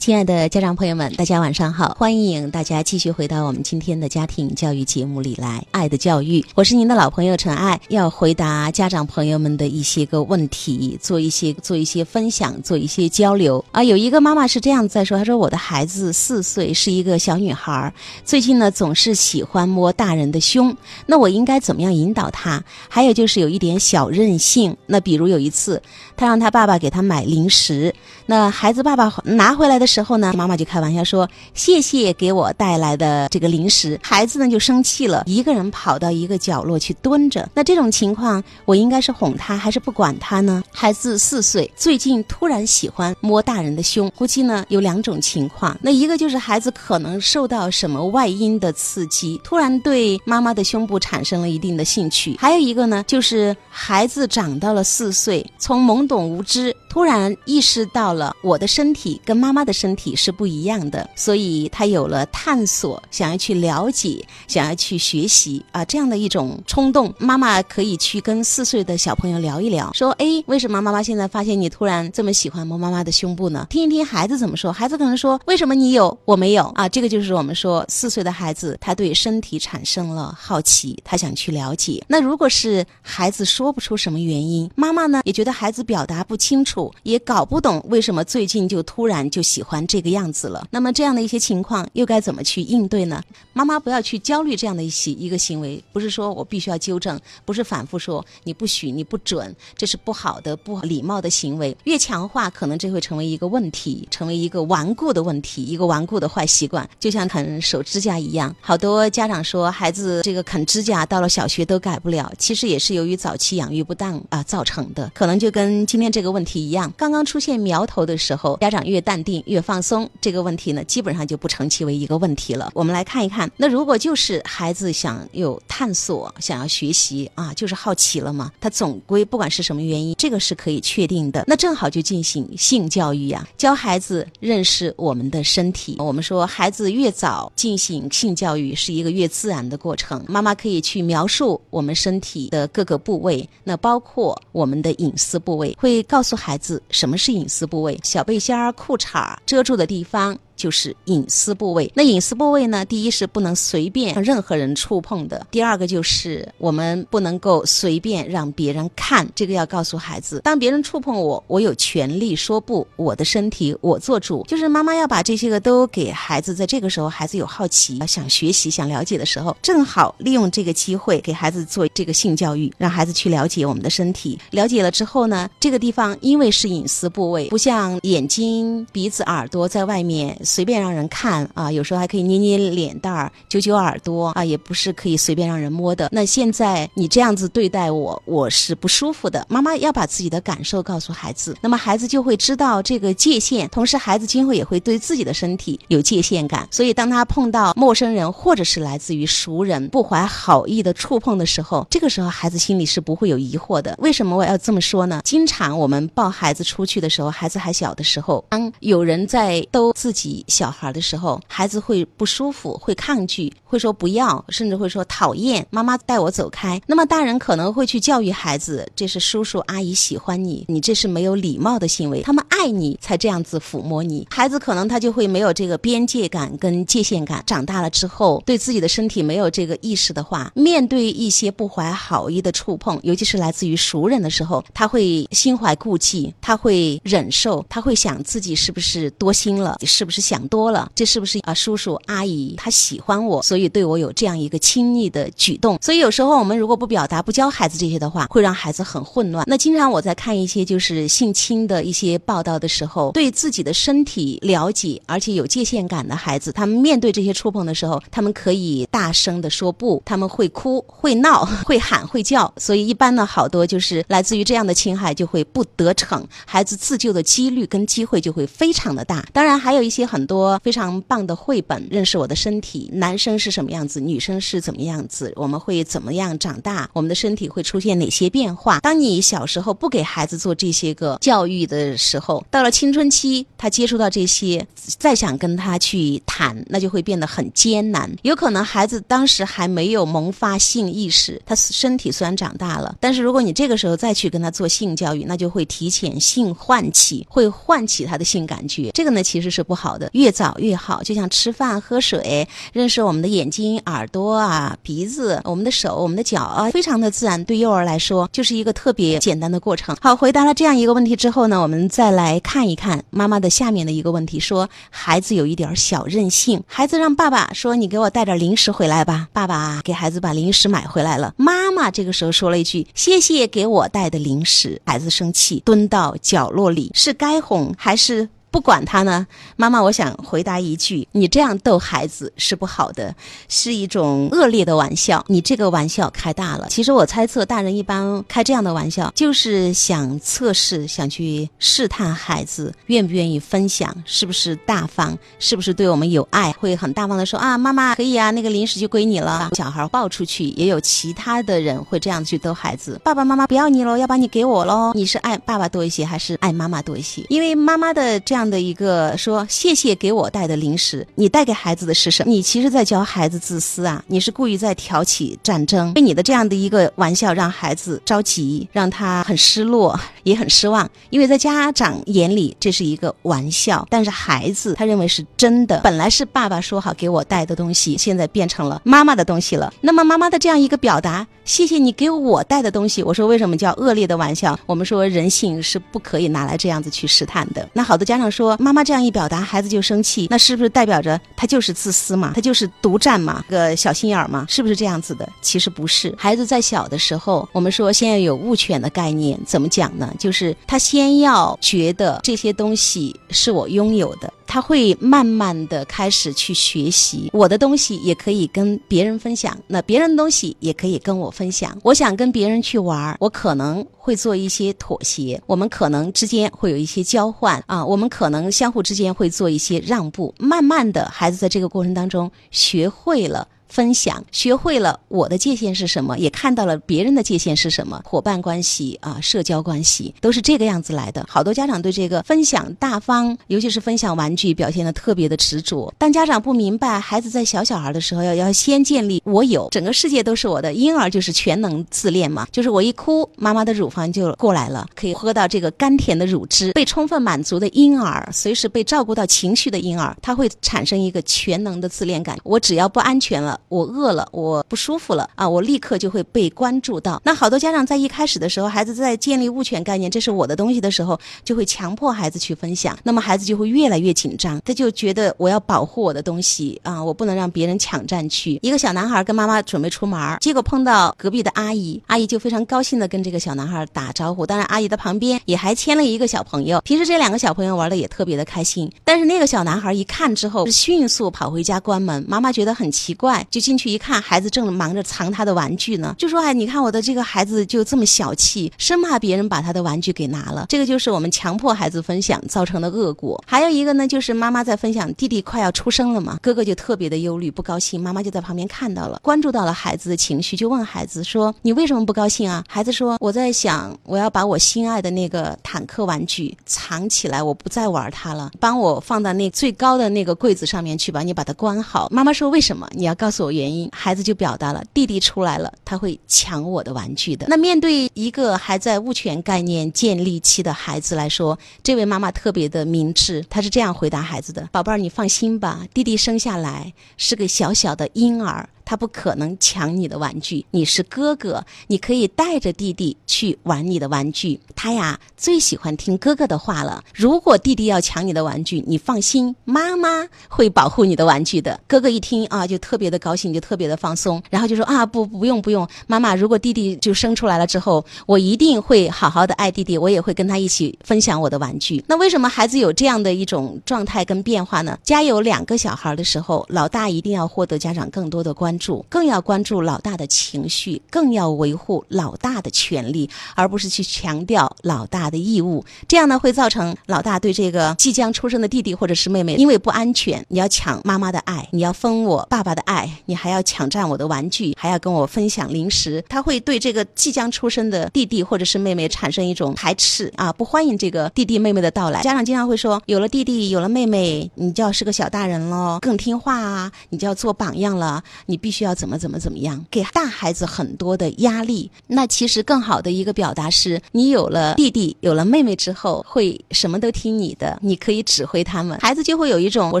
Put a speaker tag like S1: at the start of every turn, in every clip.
S1: 亲爱的家长朋友们，大家晚上好！欢迎大家继续回到我们今天的家庭教育节目里来，《爱的教育》，我是您的老朋友陈爱，要回答家长朋友们的一些个问题，做一些做一些分享，做一些交流啊。有一个妈妈是这样在说，她说我的孩子四岁，是一个小女孩，最近呢总是喜欢摸大人的胸，那我应该怎么样引导她？还有就是有一点小任性，那比如有一次，她让她爸爸给她买零食，那孩子爸爸拿回来的。时候呢，妈妈就开玩笑说：“谢谢给我带来的这个零食。”孩子呢就生气了，一个人跑到一个角落去蹲着。那这种情况，我应该是哄他还是不管他呢？孩子四岁，最近突然喜欢摸大人的胸，估计呢有两种情况。那一个就是孩子可能受到什么外因的刺激，突然对妈妈的胸部产生了一定的兴趣；还有一个呢，就是孩子长到了四岁，从懵懂无知突然意识到了我的身体跟妈妈的。身体是不一样的，所以他有了探索，想要去了解，想要去学习啊，这样的一种冲动。妈妈可以去跟四岁的小朋友聊一聊，说：“哎，为什么妈妈现在发现你突然这么喜欢摸妈妈的胸部呢？”听一听孩子怎么说。孩子可能说：“为什么你有我没有啊？”这个就是我们说四岁的孩子，他对身体产生了好奇，他想去了解。那如果是孩子说不出什么原因，妈妈呢也觉得孩子表达不清楚，也搞不懂为什么最近就突然就喜欢。这个样子了，那么这样的一些情况又该怎么去应对呢？妈妈不要去焦虑这样的一些一个行为，不是说我必须要纠正，不是反复说你不许你不准，这是不好的不礼貌的行为。越强化，可能这会成为一个问题，成为一个顽固的问题，一个顽固的坏习惯，就像啃手指甲一样。好多家长说孩子这个啃指甲到了小学都改不了，其实也是由于早期养育不当啊造成的，可能就跟今天这个问题一样，刚刚出现苗头的时候，家长越淡定越。放松这个问题呢，基本上就不成其为一个问题了。我们来看一看，那如果就是孩子想有探索、想要学习啊，就是好奇了嘛，他总归不管是什么原因，这个是可以确定的。那正好就进行性教育呀，教孩子认识我们的身体。我们说，孩子越早进行性教育，是一个越自然的过程。妈妈可以去描述我们身体的各个部位，那包括我们的隐私部位，会告诉孩子什么是隐私部位，小背心儿、裤衩。遮住的地方。就是隐私部位。那隐私部位呢？第一是不能随便让任何人触碰的。第二个就是我们不能够随便让别人看。这个要告诉孩子，当别人触碰我，我有权利说不。我的身体我做主。就是妈妈要把这些个都给孩子，在这个时候，孩子有好奇、想学习、想了解的时候，正好利用这个机会给孩子做这个性教育，让孩子去了解我们的身体。了解了之后呢，这个地方因为是隐私部位，不像眼睛、鼻子、耳朵在外面。随便让人看啊，有时候还可以捏捏脸蛋儿、揪揪耳朵啊，也不是可以随便让人摸的。那现在你这样子对待我，我是不舒服的。妈妈要把自己的感受告诉孩子，那么孩子就会知道这个界限。同时，孩子今后也会对自己的身体有界限感。所以，当他碰到陌生人或者是来自于熟人不怀好意的触碰的时候，这个时候孩子心里是不会有疑惑的。为什么我要这么说呢？经常我们抱孩子出去的时候，孩子还小的时候，当有人在逗自己。小孩的时候，孩子会不舒服，会抗拒，会说不要，甚至会说讨厌。妈妈带我走开。那么大人可能会去教育孩子：这是叔叔阿姨喜欢你，你这是没有礼貌的行为。他们爱你才这样子抚摸你。孩子可能他就会没有这个边界感跟界限感。长大了之后，对自己的身体没有这个意识的话，面对一些不怀好意的触碰，尤其是来自于熟人的时候，他会心怀顾忌，他会忍受，他会想自己是不是多心了，是不是？想多了，这是不是啊？叔叔阿姨他喜欢我，所以对我有这样一个亲昵的举动。所以有时候我们如果不表达、不教孩子这些的话，会让孩子很混乱。那经常我在看一些就是性侵的一些报道的时候，对自己的身体了解而且有界限感的孩子，他们面对这些触碰的时候，他们可以大声的说不，他们会哭、会闹、会喊、会叫。所以一般呢，好多就是来自于这样的侵害就会不得逞，孩子自救的几率跟机会就会非常的大。当然还有一些很。很多非常棒的绘本，认识我的身体，男生是什么样子，女生是怎么样子，我们会怎么样长大，我们的身体会出现哪些变化。当你小时候不给孩子做这些个教育的时候，到了青春期，他接触到这些，再想跟他去谈，那就会变得很艰难。有可能孩子当时还没有萌发性意识，他身体虽然长大了，但是如果你这个时候再去跟他做性教育，那就会提前性唤起，会唤起他的性感觉。这个呢其实是不好的，越早越好。就像吃饭、喝水，认识我们的眼睛、耳朵啊、鼻子、我们的手、我们的脚啊，非常的自然。对幼儿来说，就是一个特别简单的过程。好，回答了这样一个问题之后呢，我们再来看一看妈妈的下面的一个问题：说孩子有一点小任性，孩子让爸爸说：“你给我带点零食回来吧。”爸爸给孩子把零食买回来了，妈妈这个时候说了一句：“谢谢给我带的零食。”孩子生气，蹲到角落里，是该哄还是？不管他呢，妈妈，我想回答一句：你这样逗孩子是不好的，是一种恶劣的玩笑。你这个玩笑开大了。其实我猜测，大人一般开这样的玩笑，就是想测试，想去试探孩子愿不愿意分享，是不是大方，是不是对我们有爱，会很大方的说啊，妈妈可以啊，那个零食就归你了。小孩抱出去，也有其他的人会这样去逗孩子：爸爸妈妈不要你喽，要把你给我喽。你是爱爸爸多一些，还是爱妈妈多一些？因为妈妈的这样。这样的一个说谢谢给我带的零食，你带给孩子的是什么？你其实在教孩子自私啊！你是故意在挑起战争，被你的这样的一个玩笑让孩子着急，让他很失落，也很失望。因为在家长眼里这是一个玩笑，但是孩子他认为是真的。本来是爸爸说好给我带的东西，现在变成了妈妈的东西了。那么妈妈的这样一个表达，谢谢你给我带的东西。我说为什么叫恶劣的玩笑？我们说人性是不可以拿来这样子去试探的。那好多家长。说妈妈这样一表达，孩子就生气，那是不是代表着他就是自私嘛？他就是独占嘛？个小心眼儿嘛？是不是这样子的？其实不是。孩子在小的时候，我们说先要有物权的概念，怎么讲呢？就是他先要觉得这些东西是我拥有的。他会慢慢的开始去学习，我的东西也可以跟别人分享，那别人的东西也可以跟我分享。我想跟别人去玩，我可能会做一些妥协，我们可能之间会有一些交换啊，我们可能相互之间会做一些让步。慢慢的，孩子在这个过程当中学会了。分享学会了我的界限是什么，也看到了别人的界限是什么。伙伴关系啊，社交关系都是这个样子来的。好多家长对这个分享大方，尤其是分享玩具，表现的特别的执着。当家长不明白，孩子在小小孩的时候要要先建立我有，整个世界都是我的。婴儿就是全能自恋嘛，就是我一哭，妈妈的乳房就过来了，可以喝到这个甘甜的乳汁。被充分满足的婴儿，随时被照顾到情绪的婴儿，他会产生一个全能的自恋感。我只要不安全了。我饿了，我不舒服了啊！我立刻就会被关注到。那好多家长在一开始的时候，孩子在建立物权概念，这是我的东西的时候，就会强迫孩子去分享。那么孩子就会越来越紧张，他就觉得我要保护我的东西啊，我不能让别人抢占去。一个小男孩跟妈妈准备出门，结果碰到隔壁的阿姨，阿姨就非常高兴的跟这个小男孩打招呼。当然，阿姨的旁边也还牵了一个小朋友。平时这两个小朋友玩的也特别的开心。但是那个小男孩一看之后，迅速跑回家关门。妈妈觉得很奇怪。就进去一看，孩子正忙着藏他的玩具呢，就说：“哎，你看我的这个孩子就这么小气，生怕别人把他的玩具给拿了。”这个就是我们强迫孩子分享造成的恶果。还有一个呢，就是妈妈在分享，弟弟快要出生了嘛，哥哥就特别的忧虑不高兴，妈妈就在旁边看到了，关注到了孩子的情绪，就问孩子说：“你为什么不高兴啊？”孩子说：“我在想，我要把我心爱的那个坦克玩具藏起来，我不再玩它了，帮我放到那最高的那个柜子上面去吧，你把它关好。”妈妈说：“为什么？你要告诉。”所原因，孩子就表达了弟弟出来了，他会抢我的玩具的。那面对一个还在物权概念建立期的孩子来说，这位妈妈特别的明智，她是这样回答孩子的：“宝贝儿，你放心吧，弟弟生下来是个小小的婴儿。”他不可能抢你的玩具，你是哥哥，你可以带着弟弟去玩你的玩具。他呀最喜欢听哥哥的话了。如果弟弟要抢你的玩具，你放心，妈妈会保护你的玩具的。哥哥一听啊，就特别的高兴，就特别的放松，然后就说啊不不用不用，妈妈，如果弟弟就生出来了之后，我一定会好好的爱弟弟，我也会跟他一起分享我的玩具。那为什么孩子有这样的一种状态跟变化呢？家有两个小孩的时候，老大一定要获得家长更多的关。注，更要关注老大的情绪，更要维护老大的权利，而不是去强调老大的义务。这样呢，会造成老大对这个即将出生的弟弟或者是妹妹，因为不安全，你要抢妈妈的爱，你要分我爸爸的爱，你还要抢占我的玩具，还要跟我分享零食，他会对这个即将出生的弟弟或者是妹妹产生一种排斥啊，不欢迎这个弟弟妹妹的到来。家长经常会说，有了弟弟，有了妹妹，你就要是个小大人喽，更听话啊，你就要做榜样了，你必须要怎么怎么怎么样，给大孩子很多的压力。那其实更好的一个表达是，你有了弟弟，有了妹妹之后，会什么都听你的，你可以指挥他们，孩子就会有一种我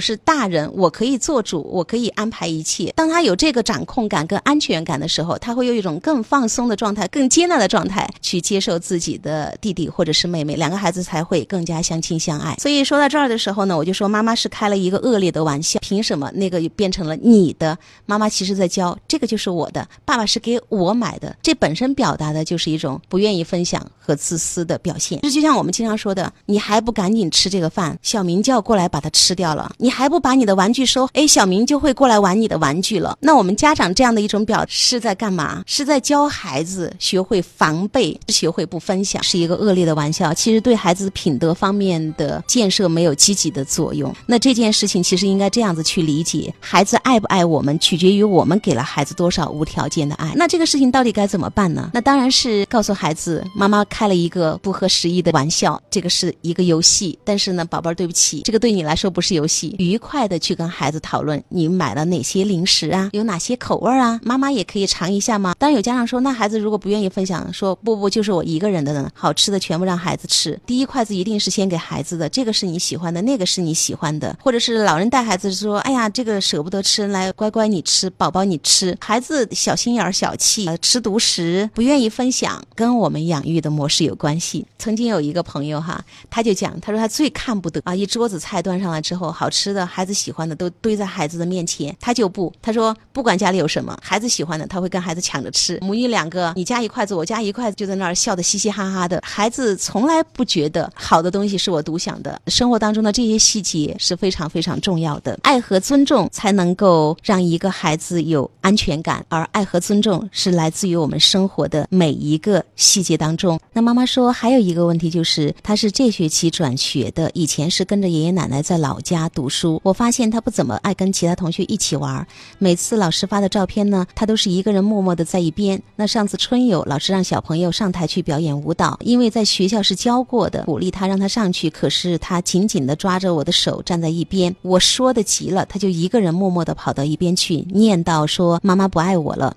S1: 是大人，我可以做主，我可以安排一切。当他有这个掌控感跟安全感的时候，他会有一种更放松的状态，更接纳的状态去接受自己的弟弟或者是妹妹，两个孩子才会更加相亲相爱。所以说到这儿的时候呢，我就说妈妈是开了一个恶劣的玩笑，凭什么那个变成了你的？妈妈其实是在教，这个就是我的，爸爸是给我买的，这本身表达的就是一种不愿意分享和自私的表现。这就像我们经常说的，你还不赶紧吃这个饭，小明就要过来把它吃掉了；你还不把你的玩具收，哎，小明就会过来玩你的玩具了。那我们家长这样的一种表是在干嘛？是在教孩子学会防备，学会不分享，是一个恶劣的玩笑。其实对孩子品德方面的建设没有积极的作用。那这件事情其实应该这样子去理解：孩子爱不爱我们，取决于我我们给了孩子多少无条件的爱。那这个事情到底该怎么办呢？那当然是告诉孩子，妈妈开了一个不合时宜的玩笑，这个是一个游戏。但是呢，宝贝儿，对不起，这个对你来说不是游戏。愉快的去跟孩子讨论，你买了哪些零食啊？有哪些口味啊？妈妈也可以尝一下吗？当然有家长说，那孩子如果不愿意分享，说不不，就是我一个人的呢，好吃的全部让孩子吃。第一筷子一定是先给孩子的，这个是你喜欢的，那个是你喜欢的，或者是老人带孩子说，哎呀，这个舍不得吃，来乖乖你吃，宝宝宝你吃。孩子小心眼儿、小气，吃独食，不愿意分享，跟我们养育的模式有关系。曾经有一个朋友哈，他就讲，他说他最看不得啊，一桌子菜端上来之后，好吃的孩子喜欢的都堆在孩子的面前，他就不，他说不管家里有什么，孩子喜欢的他会跟孩子抢着吃，母女两个你夹一筷子，我夹一筷子，就在那儿笑得嘻嘻哈哈的。孩子从来不觉得好的东西是我独享的，生活当中的这些细节是非常非常重要的，爱和尊重才能够让一个孩子有安全感，而爱和尊重是来自于我们生活的每一个细节当中。那妈妈说还有一个问题就是，她是这学期转学的，以前是跟着爷爷奶奶在老家读书，我发现她不怎么爱跟其他同学一起玩，每次老师发的照片呢，她都是一个人默默的在一边。那上次春游，老师让小朋友上台去表演舞蹈，因为在学校是教过的，鼓励他让他上去，可是他紧紧的抓着我的手站在一边。我说的急了，他就一个人默默的跑到一边去，念叨到说妈妈不爱我了。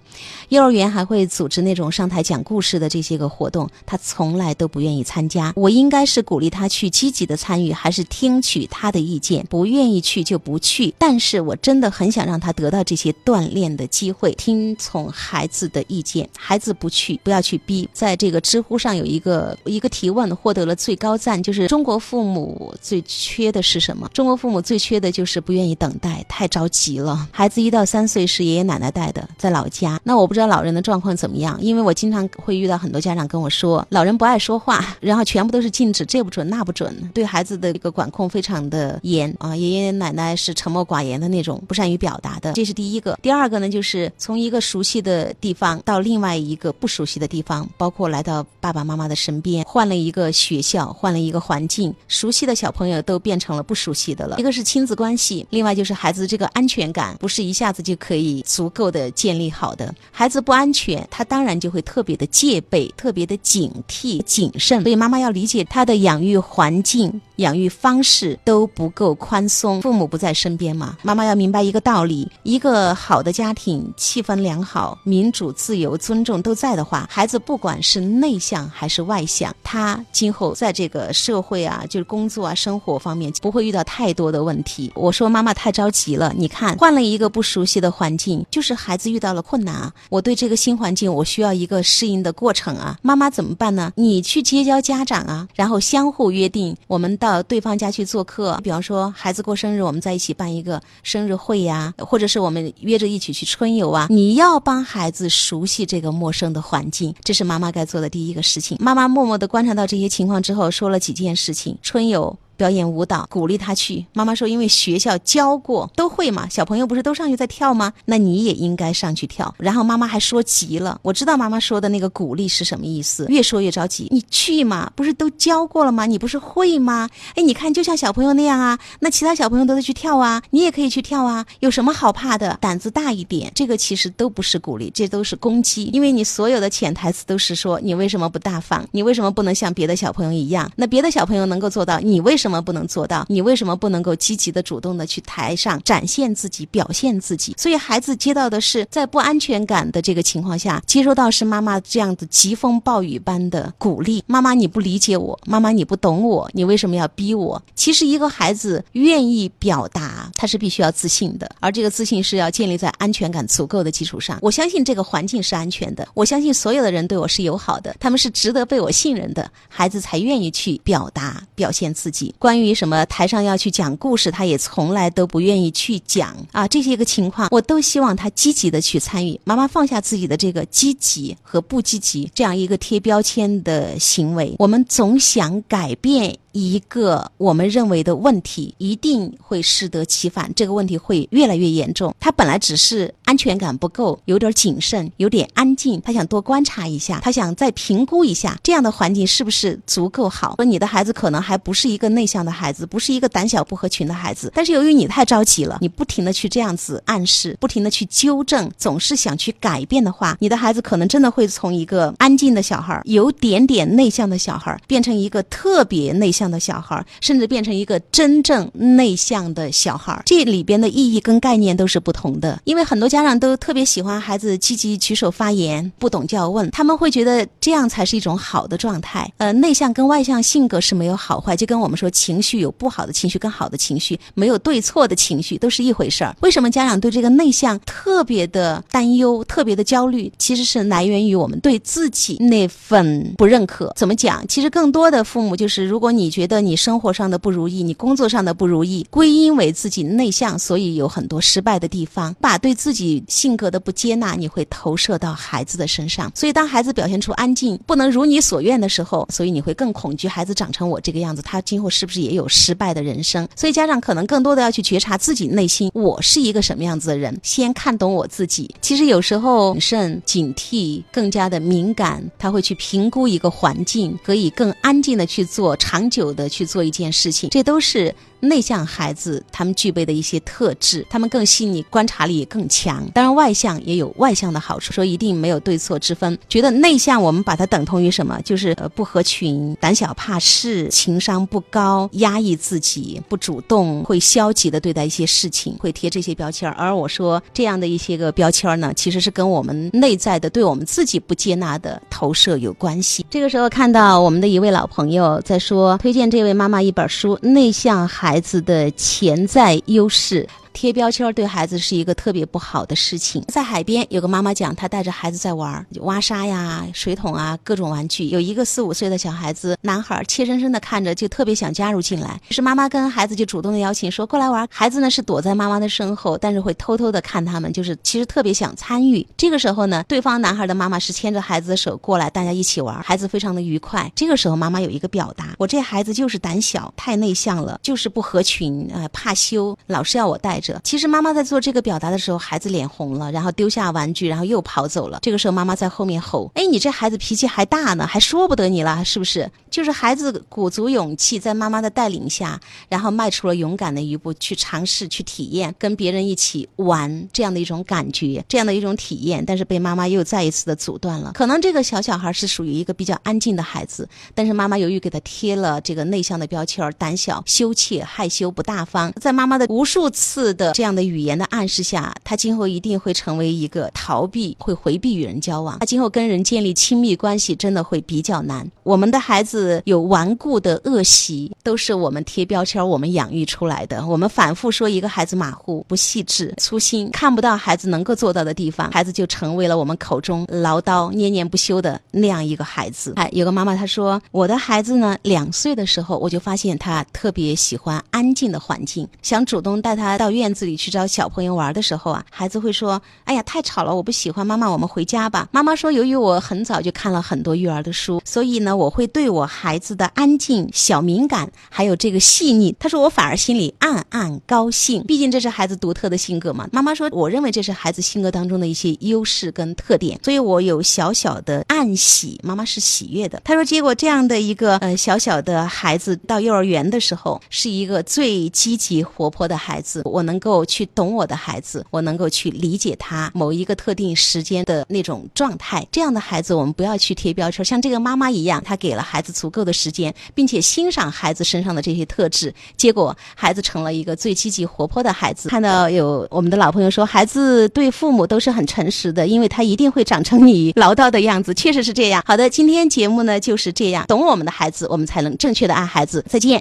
S1: 幼儿园还会组织那种上台讲故事的这些个活动，他从来都不愿意参加。我应该是鼓励他去积极的参与，还是听取他的意见？不愿意去就不去。但是我真的很想让他得到这些锻炼的机会，听从孩子的意见。孩子不去，不要去逼。在这个知乎上有一个一个提问获得了最高赞，就是中国父母最缺的是什么？中国父母最缺的就是不愿意等待，太着急了。孩子一到三岁是爷爷奶奶带的，在老家。那我不知道老人的状况怎么样，因为我经常会遇到很多家长跟我说，老人不爱说话，然后全部都是禁止，这不准那不准，对孩子的一个管控非常的严啊。爷爷奶奶是沉默寡言的那种，不善于表达的，这是第一个。第二个呢，就是从一个熟悉的地方到另外一个不熟悉的地方，包括来到爸爸妈妈的身边，换了一个学校，换了一个环境，熟悉的小朋友都变成了不熟悉的了。一个是亲子关系，另外就是孩子这个安全感，不是一下子就可以足够的建立好的。孩子不安全，他当然就会特别的戒备，特别的警惕、谨慎。所以妈妈要理解他的养育环境。养育方式都不够宽松，父母不在身边嘛。妈妈要明白一个道理：一个好的家庭，气氛良好，民主、自由、尊重都在的话，孩子不管是内向还是外向，他今后在这个社会啊，就是工作啊、生活方面不会遇到太多的问题。我说妈妈太着急了，你看换了一个不熟悉的环境，就是孩子遇到了困难啊。我对这个新环境，我需要一个适应的过程啊。妈妈怎么办呢？你去结交家长啊，然后相互约定，我们。到对方家去做客，比方说孩子过生日，我们在一起办一个生日会呀，或者是我们约着一起去春游啊。你要帮孩子熟悉这个陌生的环境，这是妈妈该做的第一个事情。妈妈默默的观察到这些情况之后，说了几件事情：春游。表演舞蹈，鼓励他去。妈妈说，因为学校教过，都会嘛，小朋友不是都上去在跳吗？那你也应该上去跳。然后妈妈还说急了，我知道妈妈说的那个鼓励是什么意思，越说越着急。你去嘛，不是都教过了吗？你不是会吗？哎，你看，就像小朋友那样啊，那其他小朋友都在去跳啊，你也可以去跳啊，有什么好怕的？胆子大一点，这个其实都不是鼓励，这都是攻击，因为你所有的潜台词都是说你为什么不大方？你为什么不能像别的小朋友一样？那别的小朋友能够做到，你为什什么不能做到？你为什么不能够积极的、主动的去台上展现自己、表现自己？所以孩子接到的是在不安全感的这个情况下，接收到是妈妈这样子疾风暴雨般的鼓励。妈妈，你不理解我，妈妈你不懂我，你为什么要逼我？其实一个孩子愿意表达，他是必须要自信的，而这个自信是要建立在安全感足够的基础上。我相信这个环境是安全的，我相信所有的人对我是友好的，他们是值得被我信任的，孩子才愿意去表达、表现自己。关于什么台上要去讲故事，他也从来都不愿意去讲啊。这些个情况，我都希望他积极的去参与。妈妈放下自己的这个积极和不积极这样一个贴标签的行为，我们总想改变。一个我们认为的问题一定会适得其反，这个问题会越来越严重。他本来只是安全感不够，有点谨慎，有点安静，他想多观察一下，他想再评估一下这样的环境是不是足够好。说你的孩子可能还不是一个内向的孩子，不是一个胆小不合群的孩子，但是由于你太着急了，你不停的去这样子暗示，不停的去纠正，总是想去改变的话，你的孩子可能真的会从一个安静的小孩，有点点内向的小孩，变成一个特别内向。的小孩，甚至变成一个真正内向的小孩，这里边的意义跟概念都是不同的。因为很多家长都特别喜欢孩子积极举手发言，不懂就要问，他们会觉得这样才是一种好的状态。呃，内向跟外向性格是没有好坏，就跟我们说情绪有不好的情绪跟好的情绪，没有对错的情绪，都是一回事儿。为什么家长对这个内向特别的担忧，特别的焦虑？其实是来源于我们对自己那份不认可。怎么讲？其实更多的父母就是，如果你觉得你生活上的不如意，你工作上的不如意，归因为自己内向，所以有很多失败的地方。把对自己性格的不接纳，你会投射到孩子的身上。所以当孩子表现出安静，不能如你所愿的时候，所以你会更恐惧孩子长成我这个样子，他今后是不是也有失败的人生？所以家长可能更多的要去觉察自己内心，我是一个什么样子的人，先看懂我自己。其实有时候谨慎、警惕，更加的敏感，他会去评估一个环境，可以更安静的去做长久。有的去做一件事情，这都是。内向孩子他们具备的一些特质，他们更细腻，观察力也更强。当然，外向也有外向的好处，说一定没有对错之分。觉得内向，我们把它等同于什么？就是呃不合群、胆小怕事、情商不高、压抑自己、不主动、会消极的对待一些事情，会贴这些标签。而我说这样的一些个标签呢，其实是跟我们内在的对我们自己不接纳的投射有关系。这个时候看到我们的一位老朋友在说，推荐这位妈妈一本书《内向孩》。孩子的潜在优势。贴标签对孩子是一个特别不好的事情。在海边，有个妈妈讲，她带着孩子在玩挖沙呀、水桶啊，各种玩具。有一个四五岁的小孩子，男孩，怯生生的看着，就特别想加入进来。于是妈妈跟孩子就主动的邀请说：“过来玩。”孩子呢是躲在妈妈的身后，但是会偷偷的看他们，就是其实特别想参与。这个时候呢，对方男孩的妈妈是牵着孩子的手过来，大家一起玩，孩子非常的愉快。这个时候妈妈有一个表达：“我这孩子就是胆小，太内向了，就是不合群，呃，怕羞，老是要我带。”其实妈妈在做这个表达的时候，孩子脸红了，然后丢下玩具，然后又跑走了。这个时候妈妈在后面吼：“哎，你这孩子脾气还大呢，还说不得你了，是不是？”就是孩子鼓足勇气，在妈妈的带领下，然后迈出了勇敢的一步，去尝试、去体验跟别人一起玩这样的一种感觉，这样的一种体验。但是被妈妈又再一次的阻断了。可能这个小小孩是属于一个比较安静的孩子，但是妈妈由于给他贴了这个内向的标签，胆小、羞怯、害羞、不大方，在妈妈的无数次。的这样的语言的暗示下，他今后一定会成为一个逃避、会回避与人交往。他今后跟人建立亲密关系，真的会比较难。我们的孩子有顽固的恶习，都是我们贴标签、我们养育出来的。我们反复说一个孩子马虎、不细致、粗心，看不到孩子能够做到的地方，孩子就成为了我们口中唠叨、念念不休的那样一个孩子。哎，有个妈妈她说，我的孩子呢，两岁的时候我就发现他特别喜欢安静的环境，想主动带他到院。院子里去找小朋友玩的时候啊，孩子会说：“哎呀，太吵了，我不喜欢，妈妈，我们回家吧。”妈妈说：“由于我很早就看了很多育儿的书，所以呢，我会对我孩子的安静、小敏感，还有这个细腻，他说我反而心里暗暗高兴。毕竟这是孩子独特的性格嘛。”妈妈说：“我认为这是孩子性格当中的一些优势跟特点，所以我有小小的暗喜。妈妈是喜悦的。”他说：“结果这样的一个呃小小的孩子到幼儿园的时候，是一个最积极活泼的孩子。我能能够去懂我的孩子，我能够去理解他某一个特定时间的那种状态。这样的孩子，我们不要去贴标签，像这个妈妈一样，她给了孩子足够的时间，并且欣赏孩子身上的这些特质。结果孩子成了一个最积极活泼的孩子。看到有我们的老朋友说，孩子对父母都是很诚实的，因为他一定会长成你唠叨的样子。确实是这样。好的，今天节目呢就是这样，懂我们的孩子，我们才能正确的爱孩子。再见。